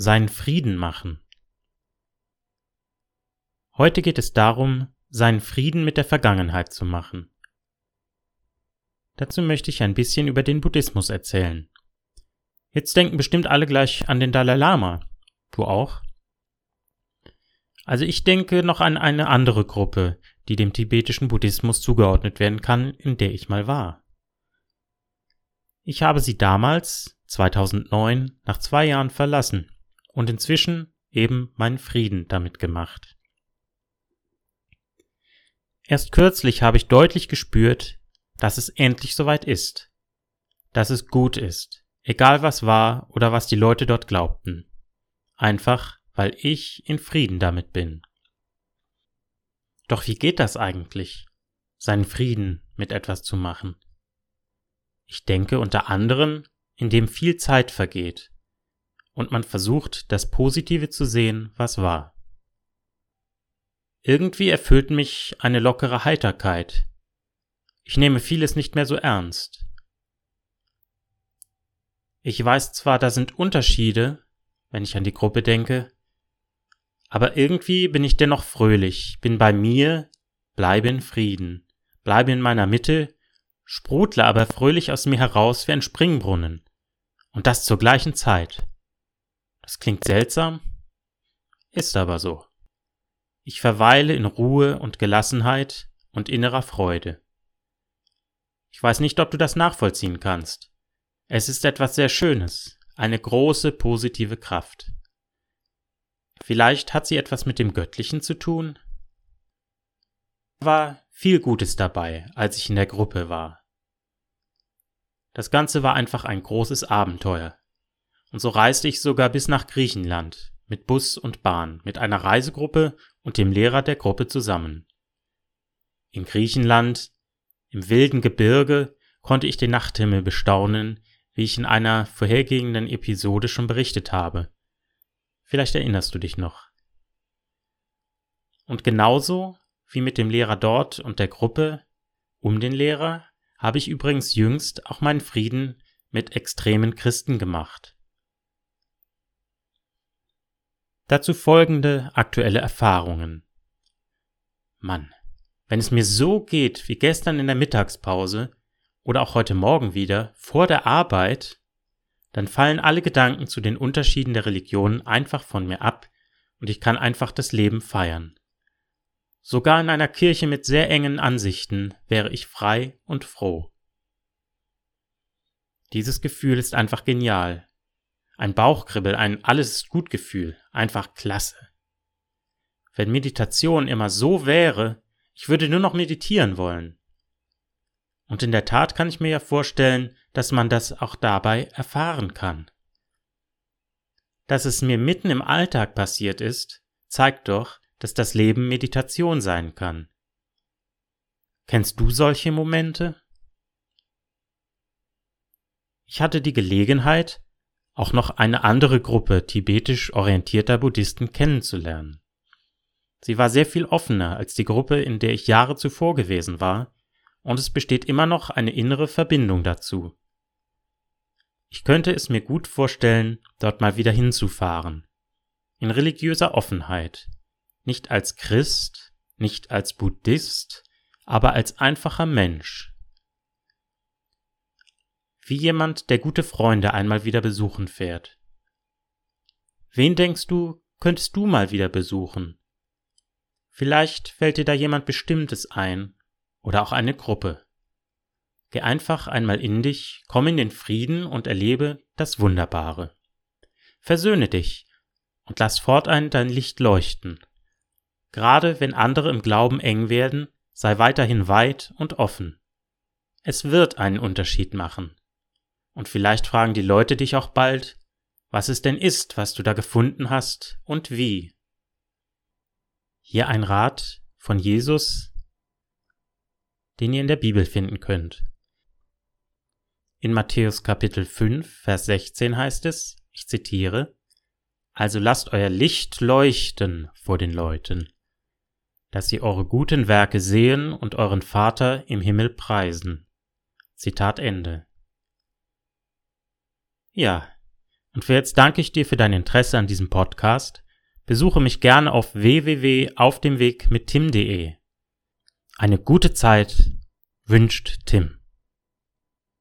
seinen Frieden machen. Heute geht es darum, seinen Frieden mit der Vergangenheit zu machen. Dazu möchte ich ein bisschen über den Buddhismus erzählen. Jetzt denken bestimmt alle gleich an den Dalai Lama. Du auch? Also ich denke noch an eine andere Gruppe, die dem tibetischen Buddhismus zugeordnet werden kann, in der ich mal war. Ich habe sie damals, 2009, nach zwei Jahren verlassen und inzwischen eben meinen Frieden damit gemacht. Erst kürzlich habe ich deutlich gespürt, dass es endlich soweit ist, dass es gut ist, egal was war oder was die Leute dort glaubten, einfach weil ich in Frieden damit bin. Doch wie geht das eigentlich, seinen Frieden mit etwas zu machen? Ich denke unter anderem, indem viel Zeit vergeht und man versucht, das Positive zu sehen, was war. Irgendwie erfüllt mich eine lockere Heiterkeit. Ich nehme vieles nicht mehr so ernst. Ich weiß zwar, da sind Unterschiede, wenn ich an die Gruppe denke, aber irgendwie bin ich dennoch fröhlich, bin bei mir, bleibe in Frieden, bleibe in meiner Mitte sprutle aber fröhlich aus mir heraus wie ein Springbrunnen. Und das zur gleichen Zeit. Das klingt seltsam, ist aber so. Ich verweile in Ruhe und Gelassenheit und innerer Freude. Ich weiß nicht, ob du das nachvollziehen kannst. Es ist etwas sehr Schönes, eine große positive Kraft. Vielleicht hat sie etwas mit dem Göttlichen zu tun? War viel Gutes dabei, als ich in der Gruppe war. Das Ganze war einfach ein großes Abenteuer. Und so reiste ich sogar bis nach Griechenland, mit Bus und Bahn, mit einer Reisegruppe und dem Lehrer der Gruppe zusammen. In Griechenland, im wilden Gebirge, konnte ich den Nachthimmel bestaunen, wie ich in einer vorhergehenden Episode schon berichtet habe. Vielleicht erinnerst du dich noch. Und genauso wie mit dem Lehrer dort und der Gruppe um den Lehrer habe ich übrigens jüngst auch meinen Frieden mit extremen Christen gemacht. Dazu folgende aktuelle Erfahrungen. Mann, wenn es mir so geht wie gestern in der Mittagspause oder auch heute Morgen wieder vor der Arbeit, dann fallen alle Gedanken zu den Unterschieden der Religionen einfach von mir ab und ich kann einfach das Leben feiern. Sogar in einer Kirche mit sehr engen Ansichten wäre ich frei und froh. Dieses Gefühl ist einfach genial. Ein Bauchkribbel, ein alles ist gut Gefühl, einfach klasse. Wenn Meditation immer so wäre, ich würde nur noch meditieren wollen. Und in der Tat kann ich mir ja vorstellen, dass man das auch dabei erfahren kann. Dass es mir mitten im Alltag passiert ist, zeigt doch, dass das Leben Meditation sein kann. Kennst du solche Momente? Ich hatte die Gelegenheit, auch noch eine andere Gruppe tibetisch orientierter Buddhisten kennenzulernen. Sie war sehr viel offener als die Gruppe, in der ich Jahre zuvor gewesen war, und es besteht immer noch eine innere Verbindung dazu. Ich könnte es mir gut vorstellen, dort mal wieder hinzufahren. In religiöser Offenheit, nicht als Christ, nicht als Buddhist, aber als einfacher Mensch. Wie jemand, der gute Freunde einmal wieder besuchen fährt. Wen denkst du, könntest du mal wieder besuchen? Vielleicht fällt dir da jemand Bestimmtes ein oder auch eine Gruppe. Geh einfach einmal in dich, komm in den Frieden und erlebe das Wunderbare. Versöhne dich und lass fortan dein Licht leuchten. Gerade wenn andere im Glauben eng werden, sei weiterhin weit und offen. Es wird einen Unterschied machen. Und vielleicht fragen die Leute dich auch bald, was es denn ist, was du da gefunden hast und wie. Hier ein Rat von Jesus, den ihr in der Bibel finden könnt. In Matthäus Kapitel 5, Vers 16 heißt es, ich zitiere, Also lasst euer Licht leuchten vor den Leuten, dass sie eure guten Werke sehen und euren Vater im Himmel preisen. Zitat Ende. Ja, Und für jetzt danke ich dir für dein Interesse an diesem Podcast. Besuche mich gerne auf www.aufdemweg. Eine gute Zeit wünscht Tim.